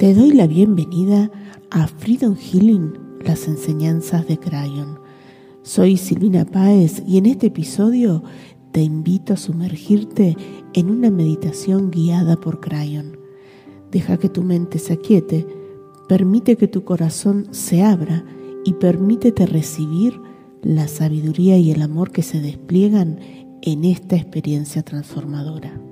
Te doy la bienvenida a Freedom Healing, las enseñanzas de Crayon. Soy Silvina Páez y en este episodio te invito a sumergirte en una meditación guiada por Crayon. Deja que tu mente se aquiete, permite que tu corazón se abra y permítete recibir la sabiduría y el amor que se despliegan en esta experiencia transformadora.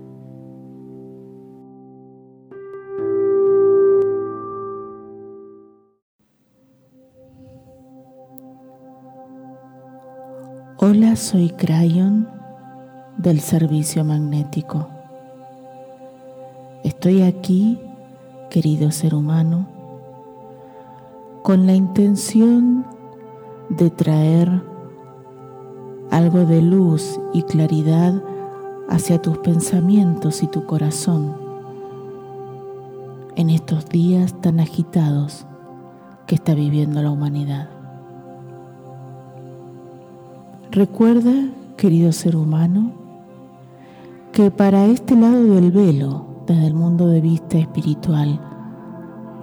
Hola, soy Crayon del servicio magnético. Estoy aquí, querido ser humano, con la intención de traer algo de luz y claridad hacia tus pensamientos y tu corazón en estos días tan agitados que está viviendo la humanidad. Recuerda, querido ser humano, que para este lado del velo, desde el mundo de vista espiritual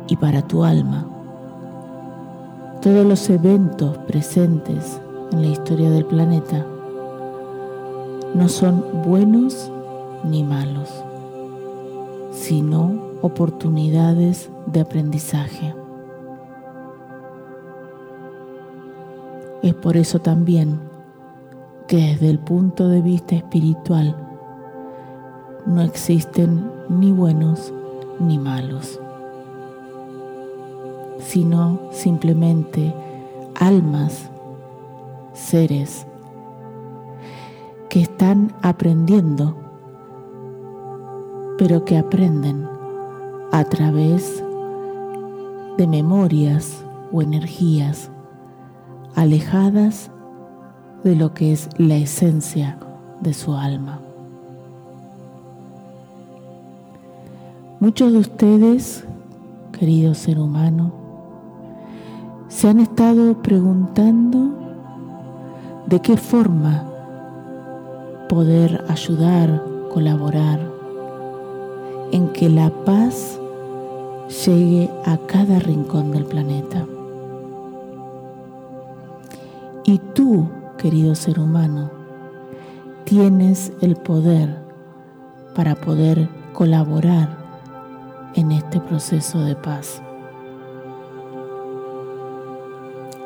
y para tu alma, todos los eventos presentes en la historia del planeta no son buenos ni malos, sino oportunidades de aprendizaje. Es por eso también que desde el punto de vista espiritual no existen ni buenos ni malos, sino simplemente almas, seres que están aprendiendo, pero que aprenden a través de memorias o energías alejadas de lo que es la esencia de su alma. Muchos de ustedes, querido ser humano, se han estado preguntando de qué forma poder ayudar, colaborar en que la paz llegue a cada rincón del planeta. Y tú, querido ser humano, tienes el poder para poder colaborar en este proceso de paz.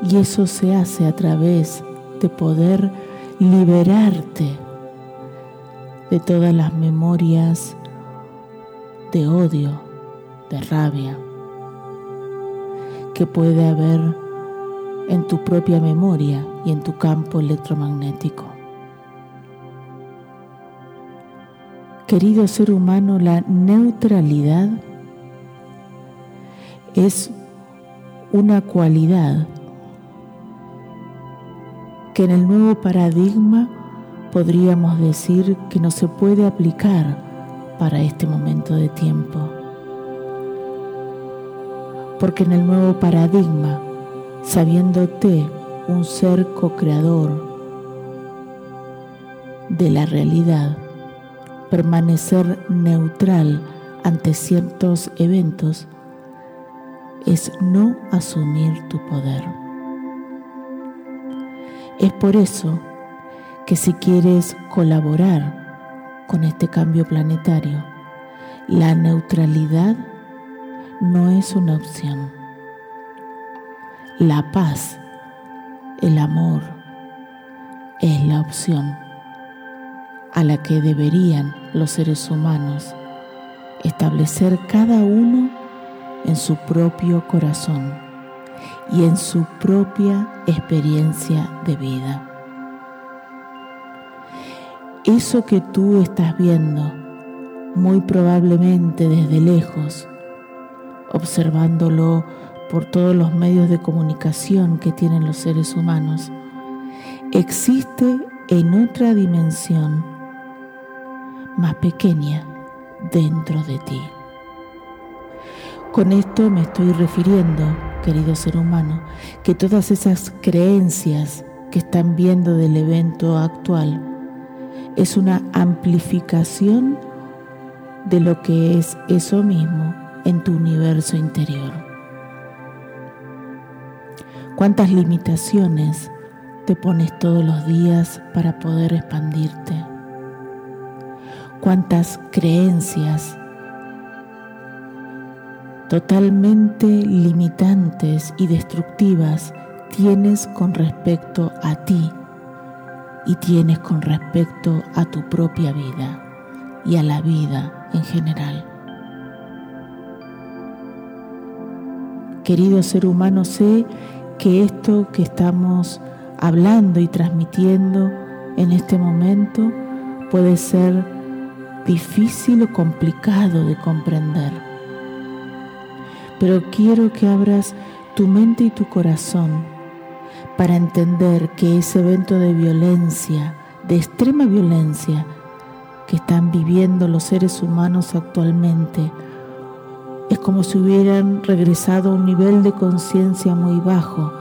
Y eso se hace a través de poder liberarte de todas las memorias de odio, de rabia, que puede haber en tu propia memoria y en tu campo electromagnético. Querido ser humano, la neutralidad es una cualidad que en el nuevo paradigma podríamos decir que no se puede aplicar para este momento de tiempo. Porque en el nuevo paradigma sabiéndote un ser co-creador de la realidad, permanecer neutral ante ciertos eventos es no asumir tu poder. Es por eso que si quieres colaborar con este cambio planetario, la neutralidad no es una opción la paz, el amor, es la opción a la que deberían los seres humanos establecer cada uno en su propio corazón y en su propia experiencia de vida. Eso que tú estás viendo, muy probablemente desde lejos, observándolo por todos los medios de comunicación que tienen los seres humanos, existe en otra dimensión más pequeña dentro de ti. Con esto me estoy refiriendo, querido ser humano, que todas esas creencias que están viendo del evento actual es una amplificación de lo que es eso mismo en tu universo interior. ¿Cuántas limitaciones te pones todos los días para poder expandirte? ¿Cuántas creencias totalmente limitantes y destructivas tienes con respecto a ti y tienes con respecto a tu propia vida y a la vida en general. Querido ser humano, sé que esto que estamos hablando y transmitiendo en este momento puede ser difícil o complicado de comprender. Pero quiero que abras tu mente y tu corazón para entender que ese evento de violencia, de extrema violencia, que están viviendo los seres humanos actualmente, es como si hubieran regresado a un nivel de conciencia muy bajo.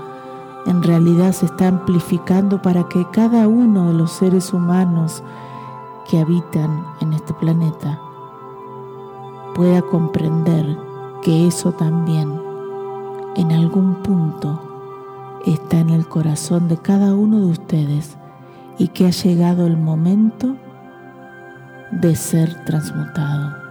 En realidad se está amplificando para que cada uno de los seres humanos que habitan en este planeta pueda comprender que eso también en algún punto está en el corazón de cada uno de ustedes y que ha llegado el momento de ser transmutado.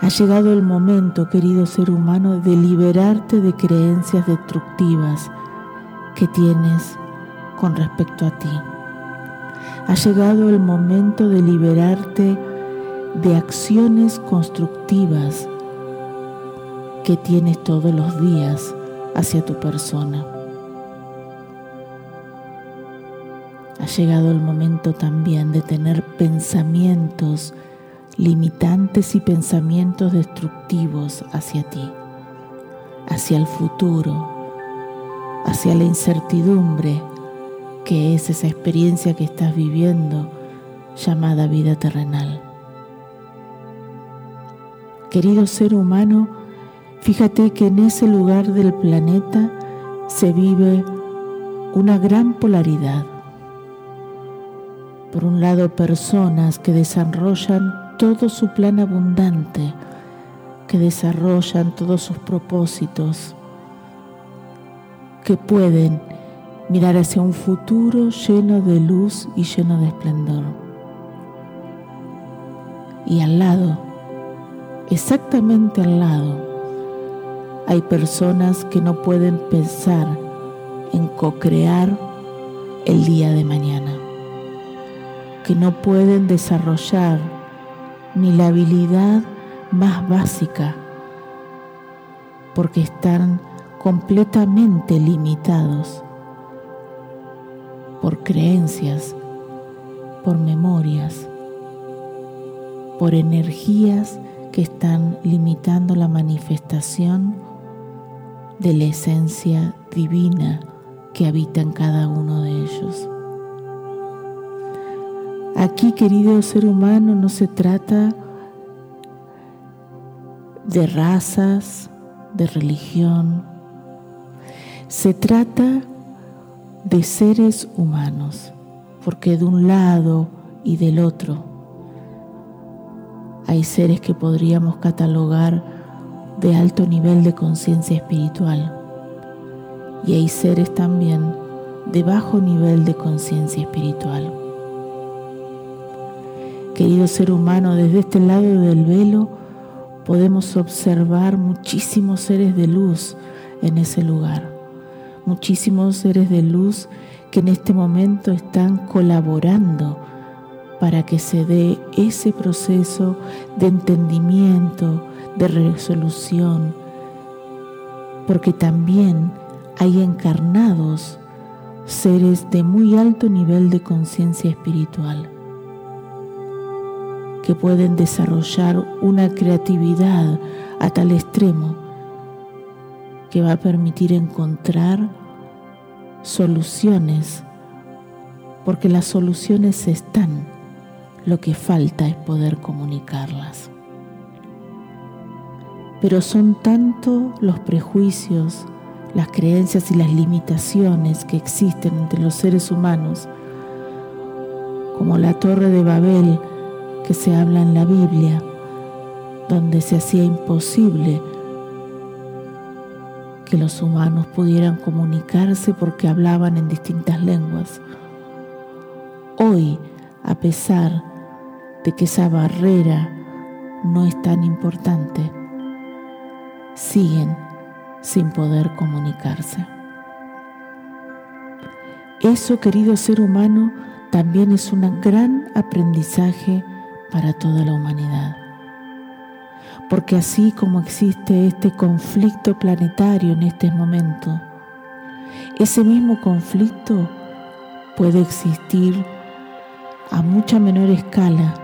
Ha llegado el momento, querido ser humano, de liberarte de creencias destructivas que tienes con respecto a ti. Ha llegado el momento de liberarte de acciones constructivas que tienes todos los días hacia tu persona. Ha llegado el momento también de tener pensamientos limitantes y pensamientos destructivos hacia ti, hacia el futuro, hacia la incertidumbre que es esa experiencia que estás viviendo llamada vida terrenal. Querido ser humano, fíjate que en ese lugar del planeta se vive una gran polaridad. Por un lado, personas que desarrollan todo su plan abundante, que desarrollan todos sus propósitos, que pueden mirar hacia un futuro lleno de luz y lleno de esplendor. Y al lado, exactamente al lado, hay personas que no pueden pensar en co-crear el día de mañana, que no pueden desarrollar ni la habilidad más básica, porque están completamente limitados por creencias, por memorias, por energías que están limitando la manifestación de la esencia divina que habita en cada uno de ellos. Aquí, querido ser humano, no se trata de razas, de religión. Se trata de seres humanos, porque de un lado y del otro hay seres que podríamos catalogar de alto nivel de conciencia espiritual y hay seres también de bajo nivel de conciencia espiritual. Querido ser humano, desde este lado del velo podemos observar muchísimos seres de luz en ese lugar, muchísimos seres de luz que en este momento están colaborando para que se dé ese proceso de entendimiento, de resolución, porque también hay encarnados seres de muy alto nivel de conciencia espiritual que pueden desarrollar una creatividad a tal extremo que va a permitir encontrar soluciones, porque las soluciones están, lo que falta es poder comunicarlas. Pero son tanto los prejuicios, las creencias y las limitaciones que existen entre los seres humanos, como la torre de Babel que se habla en la Biblia, donde se hacía imposible que los humanos pudieran comunicarse porque hablaban en distintas lenguas. Hoy, a pesar de que esa barrera no es tan importante, siguen sin poder comunicarse. Eso, querido ser humano, también es un gran aprendizaje para toda la humanidad. Porque así como existe este conflicto planetario en este momento, ese mismo conflicto puede existir a mucha menor escala,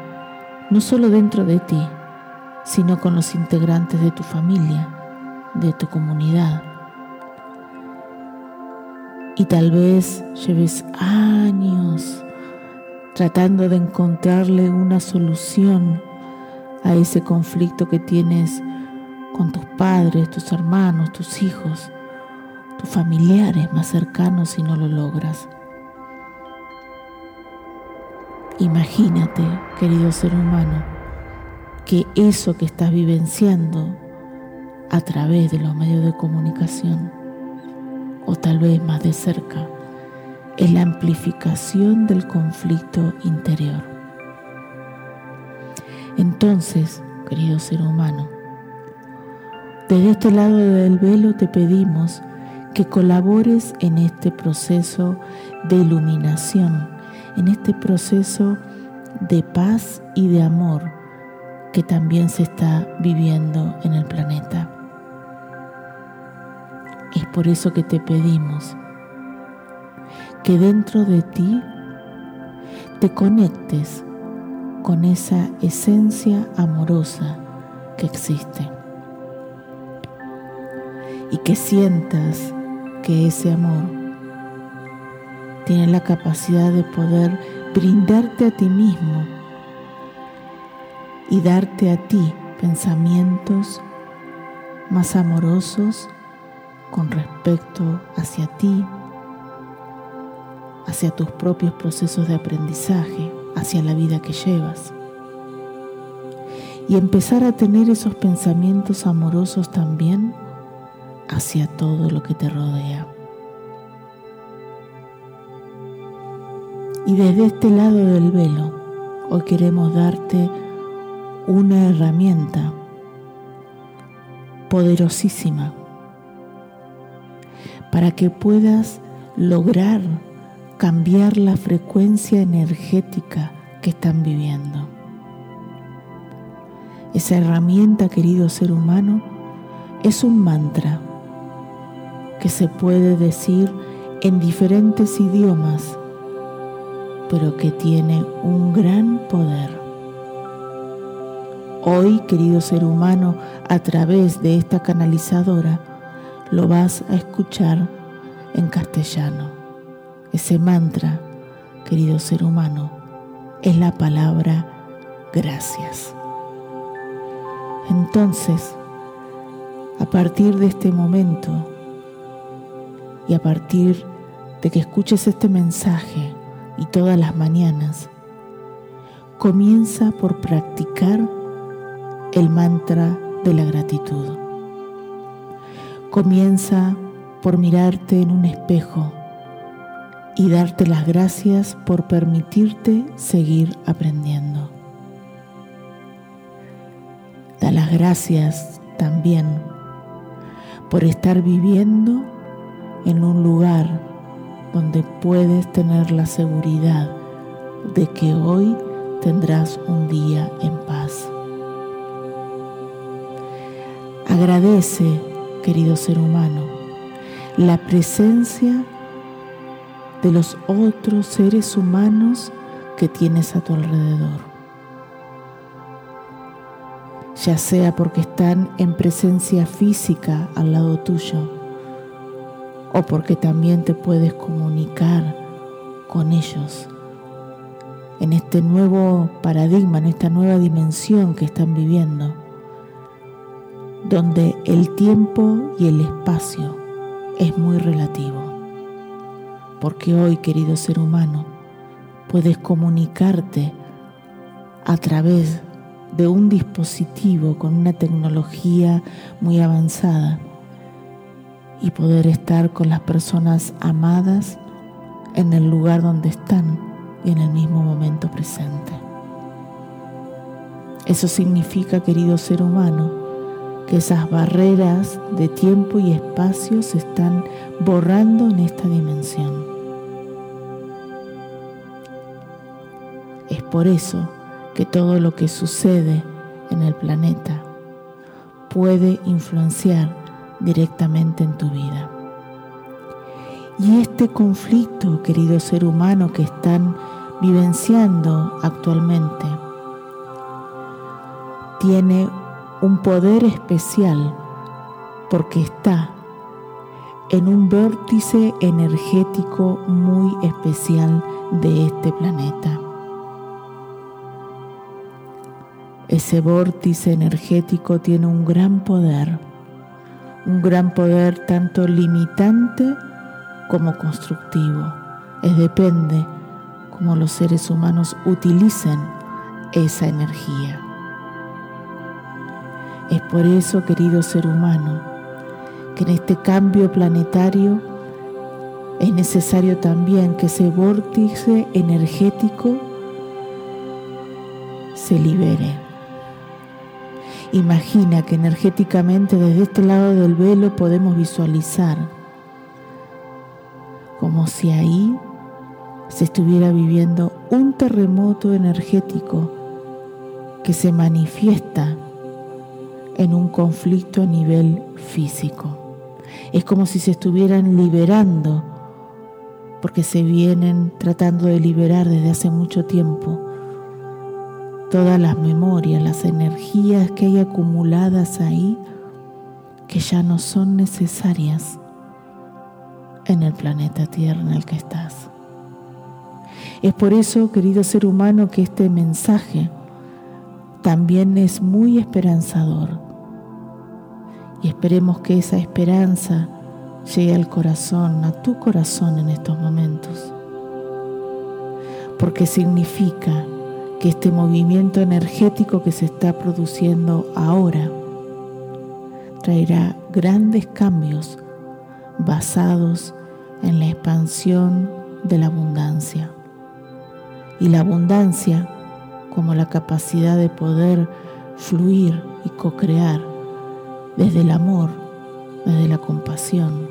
no solo dentro de ti, sino con los integrantes de tu familia, de tu comunidad. Y tal vez lleves años tratando de encontrarle una solución a ese conflicto que tienes con tus padres, tus hermanos, tus hijos, tus familiares más cercanos y no lo logras. Imagínate, querido ser humano, que eso que estás vivenciando a través de los medios de comunicación, o tal vez más de cerca, es la amplificación del conflicto interior. Entonces, querido ser humano, desde este lado del velo te pedimos que colabores en este proceso de iluminación, en este proceso de paz y de amor que también se está viviendo en el planeta. Es por eso que te pedimos que dentro de ti te conectes con esa esencia amorosa que existe. Y que sientas que ese amor tiene la capacidad de poder brindarte a ti mismo y darte a ti pensamientos más amorosos con respecto hacia ti, hacia tus propios procesos de aprendizaje, hacia la vida que llevas. Y empezar a tener esos pensamientos amorosos también hacia todo lo que te rodea. Y desde este lado del velo, hoy queremos darte una herramienta poderosísima para que puedas lograr cambiar la frecuencia energética que están viviendo. Esa herramienta, querido ser humano, es un mantra que se puede decir en diferentes idiomas, pero que tiene un gran poder. Hoy, querido ser humano, a través de esta canalizadora, lo vas a escuchar en castellano. Ese mantra, querido ser humano, es la palabra gracias. Entonces, a partir de este momento y a partir de que escuches este mensaje y todas las mañanas, comienza por practicar el mantra de la gratitud. Comienza por mirarte en un espejo y darte las gracias por permitirte seguir aprendiendo. Da las gracias también por estar viviendo en un lugar donde puedes tener la seguridad de que hoy tendrás un día en paz. Agradece, querido ser humano, la presencia de los otros seres humanos que tienes a tu alrededor. Ya sea porque están en presencia física al lado tuyo o porque también te puedes comunicar con ellos en este nuevo paradigma, en esta nueva dimensión que están viviendo, donde el tiempo y el espacio es muy relativo porque hoy, querido ser humano, puedes comunicarte a través de un dispositivo con una tecnología muy avanzada y poder estar con las personas amadas en el lugar donde están y en el mismo momento presente. Eso significa, querido ser humano, que esas barreras de tiempo y espacio se están borrando en esta dimensión. Por eso que todo lo que sucede en el planeta puede influenciar directamente en tu vida. Y este conflicto, querido ser humano, que están vivenciando actualmente, tiene un poder especial porque está en un vórtice energético muy especial de este planeta. Ese vórtice energético tiene un gran poder, un gran poder tanto limitante como constructivo. Es depende cómo los seres humanos utilicen esa energía. Es por eso, querido ser humano, que en este cambio planetario es necesario también que ese vórtice energético se libere Imagina que energéticamente desde este lado del velo podemos visualizar como si ahí se estuviera viviendo un terremoto energético que se manifiesta en un conflicto a nivel físico. Es como si se estuvieran liberando, porque se vienen tratando de liberar desde hace mucho tiempo todas las memorias, las energías que hay acumuladas ahí que ya no son necesarias en el planeta Tierra en el que estás. Es por eso, querido ser humano, que este mensaje también es muy esperanzador. Y esperemos que esa esperanza llegue al corazón, a tu corazón en estos momentos. Porque significa que este movimiento energético que se está produciendo ahora traerá grandes cambios basados en la expansión de la abundancia. Y la abundancia como la capacidad de poder fluir y co-crear desde el amor, desde la compasión,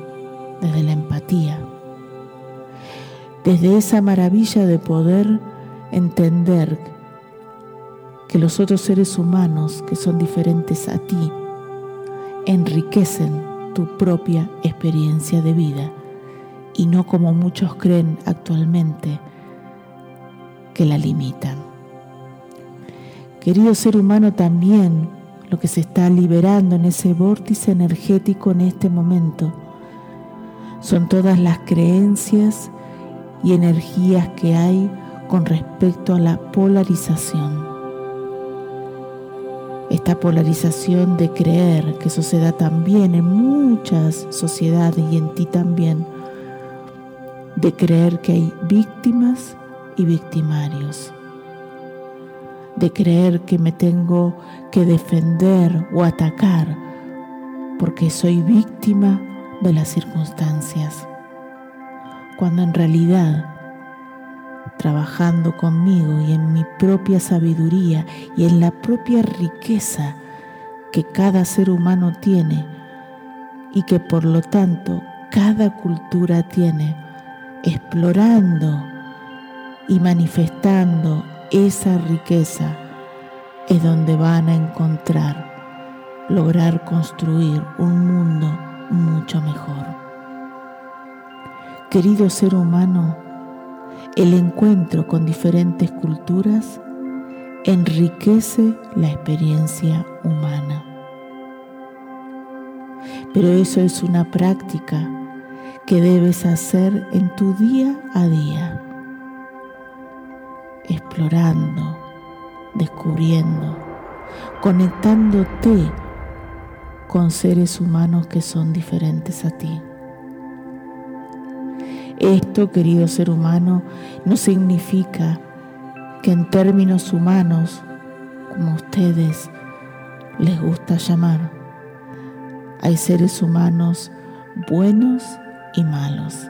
desde la empatía, desde esa maravilla de poder entender que los otros seres humanos que son diferentes a ti enriquecen tu propia experiencia de vida y no como muchos creen actualmente que la limitan. Querido ser humano, también lo que se está liberando en ese vórtice energético en este momento son todas las creencias y energías que hay con respecto a la polarización esta polarización de creer, que eso se da también en muchas sociedades y en ti también, de creer que hay víctimas y victimarios, de creer que me tengo que defender o atacar porque soy víctima de las circunstancias, cuando en realidad trabajando conmigo y en mi propia sabiduría y en la propia riqueza que cada ser humano tiene y que por lo tanto cada cultura tiene, explorando y manifestando esa riqueza, es donde van a encontrar, lograr construir un mundo mucho mejor. Querido ser humano, el encuentro con diferentes culturas enriquece la experiencia humana. Pero eso es una práctica que debes hacer en tu día a día, explorando, descubriendo, conectándote con seres humanos que son diferentes a ti. Esto, querido ser humano, no significa que en términos humanos, como ustedes les gusta llamar. Hay seres humanos buenos y malos.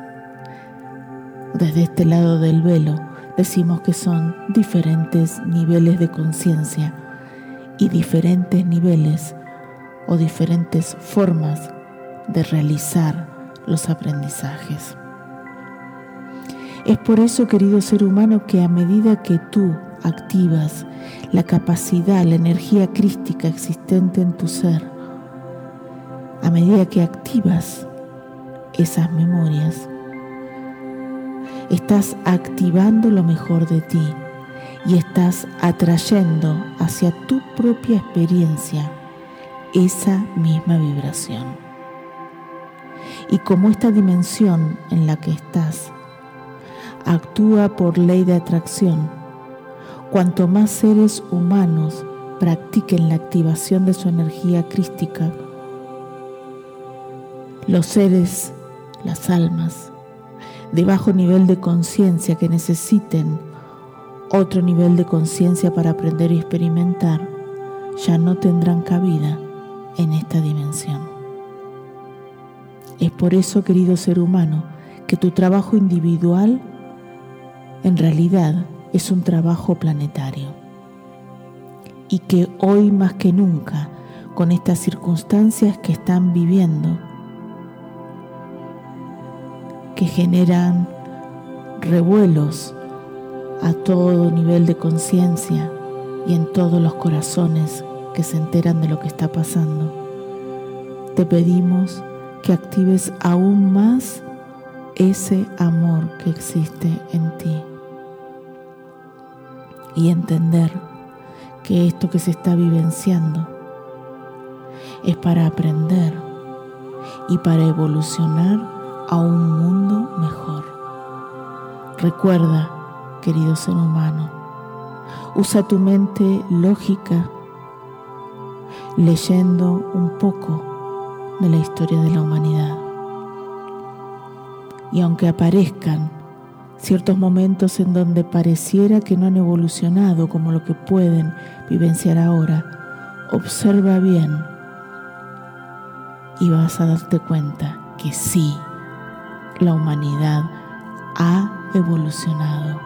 Desde este lado del velo decimos que son diferentes niveles de conciencia y diferentes niveles o diferentes formas de realizar los aprendizajes. Es por eso, querido ser humano, que a medida que tú activas la capacidad, la energía crística existente en tu ser, a medida que activas esas memorias, estás activando lo mejor de ti y estás atrayendo hacia tu propia experiencia esa misma vibración. Y como esta dimensión en la que estás actúa por ley de atracción, cuanto más seres humanos practiquen la activación de su energía crística, los seres, las almas, de bajo nivel de conciencia que necesiten otro nivel de conciencia para aprender y experimentar, ya no tendrán cabida en esta dimensión. Es por eso, querido ser humano, que tu trabajo individual en realidad es un trabajo planetario y que hoy más que nunca, con estas circunstancias que están viviendo, que generan revuelos a todo nivel de conciencia y en todos los corazones que se enteran de lo que está pasando. Te pedimos que actives aún más ese amor que existe en ti y entender que esto que se está vivenciando es para aprender y para evolucionar a un mundo mejor. Recuerda, querido ser humano, usa tu mente lógica leyendo un poco de la historia de la humanidad. Y aunque aparezcan ciertos momentos en donde pareciera que no han evolucionado como lo que pueden vivenciar ahora, observa bien y vas a darte cuenta que sí la humanidad ha evolucionado.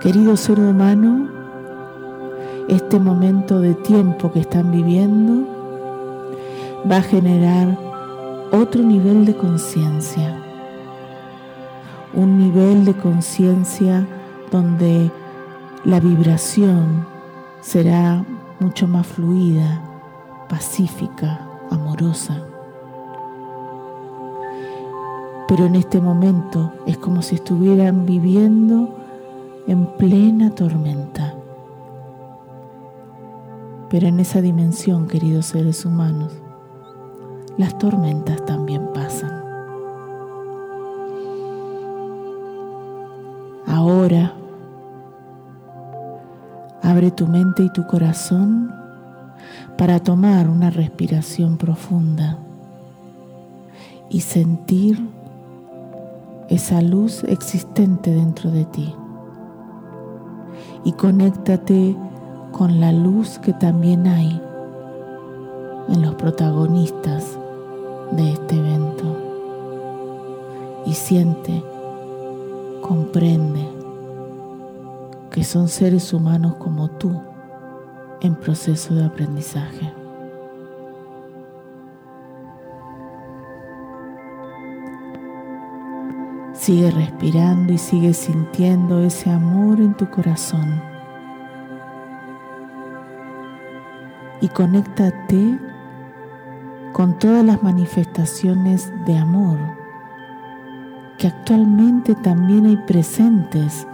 Querido ser humano, este momento de tiempo que están viviendo va a generar otro nivel de conciencia, un nivel de conciencia donde la vibración será mucho más fluida, pacífica, amorosa pero en este momento es como si estuvieran viviendo en plena tormenta. Pero en esa dimensión, queridos seres humanos, las tormentas también pasan. Ahora, abre tu mente y tu corazón para tomar una respiración profunda y sentir esa luz existente dentro de ti. Y conéctate con la luz que también hay en los protagonistas de este evento. Y siente, comprende que son seres humanos como tú en proceso de aprendizaje. Sigue respirando y sigue sintiendo ese amor en tu corazón. Y conéctate con todas las manifestaciones de amor que actualmente también hay presentes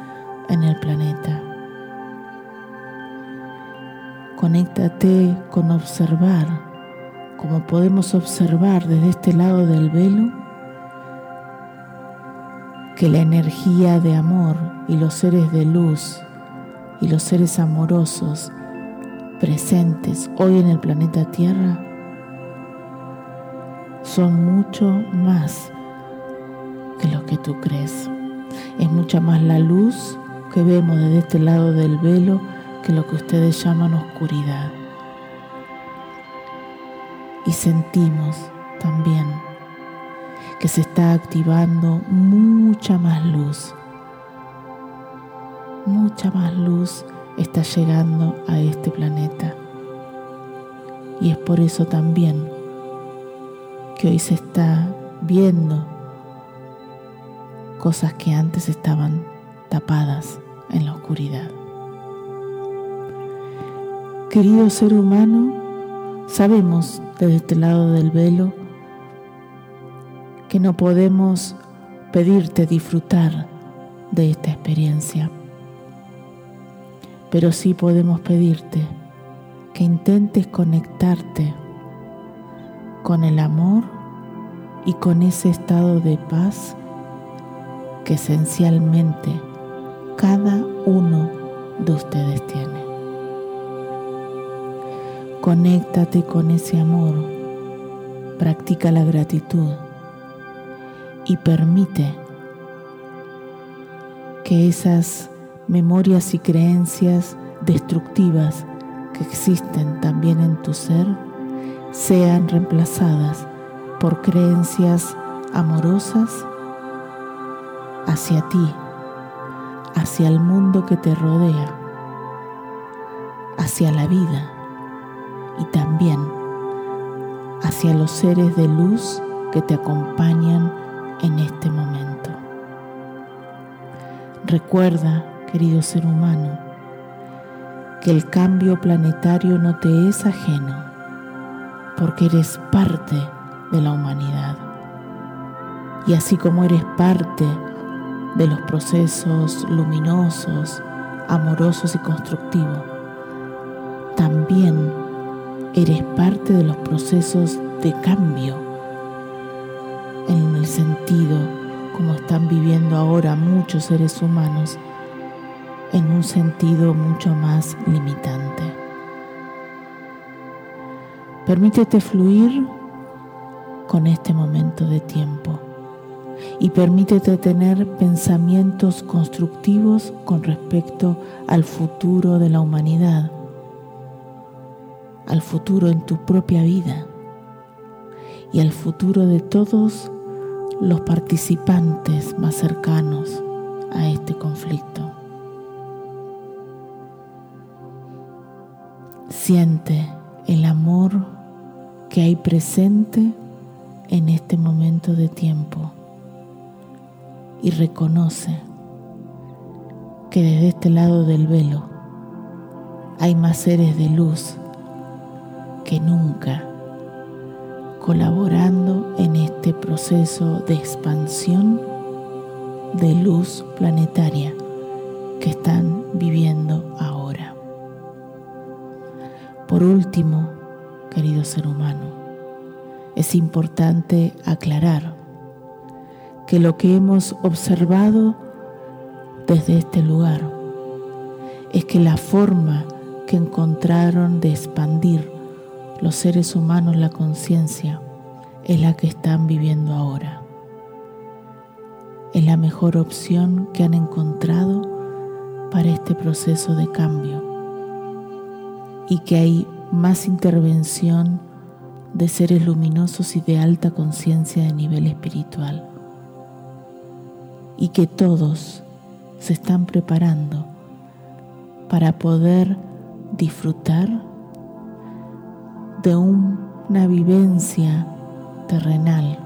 en el planeta. Conéctate con observar, como podemos observar desde este lado del velo, que la energía de amor y los seres de luz y los seres amorosos presentes hoy en el planeta Tierra son mucho más que lo que tú crees. Es mucha más la luz que vemos desde este lado del velo que lo que ustedes llaman oscuridad. Y sentimos también que se está activando mucha más luz. Mucha más luz está llegando a este planeta. Y es por eso también que hoy se está viendo cosas que antes estaban tapadas en la oscuridad. Querido ser humano, sabemos desde este lado del velo que no podemos pedirte disfrutar de esta experiencia, pero sí podemos pedirte que intentes conectarte con el amor y con ese estado de paz que esencialmente cada uno de ustedes tiene. Conéctate con ese amor, practica la gratitud y permite que esas memorias y creencias destructivas que existen también en tu ser sean reemplazadas por creencias amorosas hacia ti, hacia el mundo que te rodea, hacia la vida y también hacia los seres de luz que te acompañan en este momento. Recuerda, querido ser humano, que el cambio planetario no te es ajeno, porque eres parte de la humanidad. Y así como eres parte de los procesos luminosos, amorosos y constructivos, también eres parte de los procesos de cambio en el sentido como están viviendo ahora muchos seres humanos, en un sentido mucho más limitante. Permítete fluir con este momento de tiempo y permítete tener pensamientos constructivos con respecto al futuro de la humanidad, al futuro en tu propia vida y al futuro de todos los participantes más cercanos a este conflicto. Siente el amor que hay presente en este momento de tiempo y reconoce que desde este lado del velo hay más seres de luz que nunca colaborando en este proceso de expansión de luz planetaria que están viviendo ahora. Por último, querido ser humano, es importante aclarar que lo que hemos observado desde este lugar es que la forma que encontraron de expandir los seres humanos la conciencia es la que están viviendo ahora. Es la mejor opción que han encontrado para este proceso de cambio y que hay más intervención de seres luminosos y de alta conciencia de nivel espiritual y que todos se están preparando para poder disfrutar de una vivencia terrenal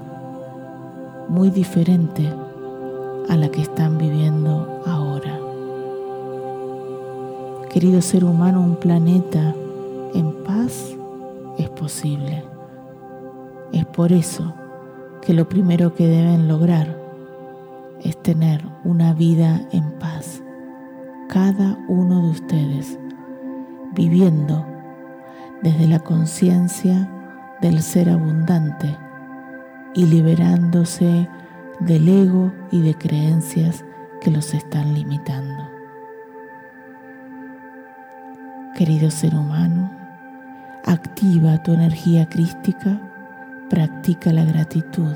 muy diferente a la que están viviendo ahora. Querido ser humano, un planeta en paz es posible. Es por eso que lo primero que deben lograr es tener una vida en paz. Cada uno de ustedes viviendo desde la conciencia del ser abundante y liberándose del ego y de creencias que los están limitando. Querido ser humano, activa tu energía crística, practica la gratitud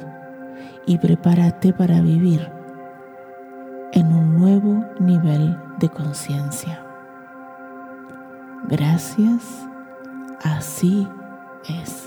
y prepárate para vivir en un nuevo nivel de conciencia. Gracias, así es.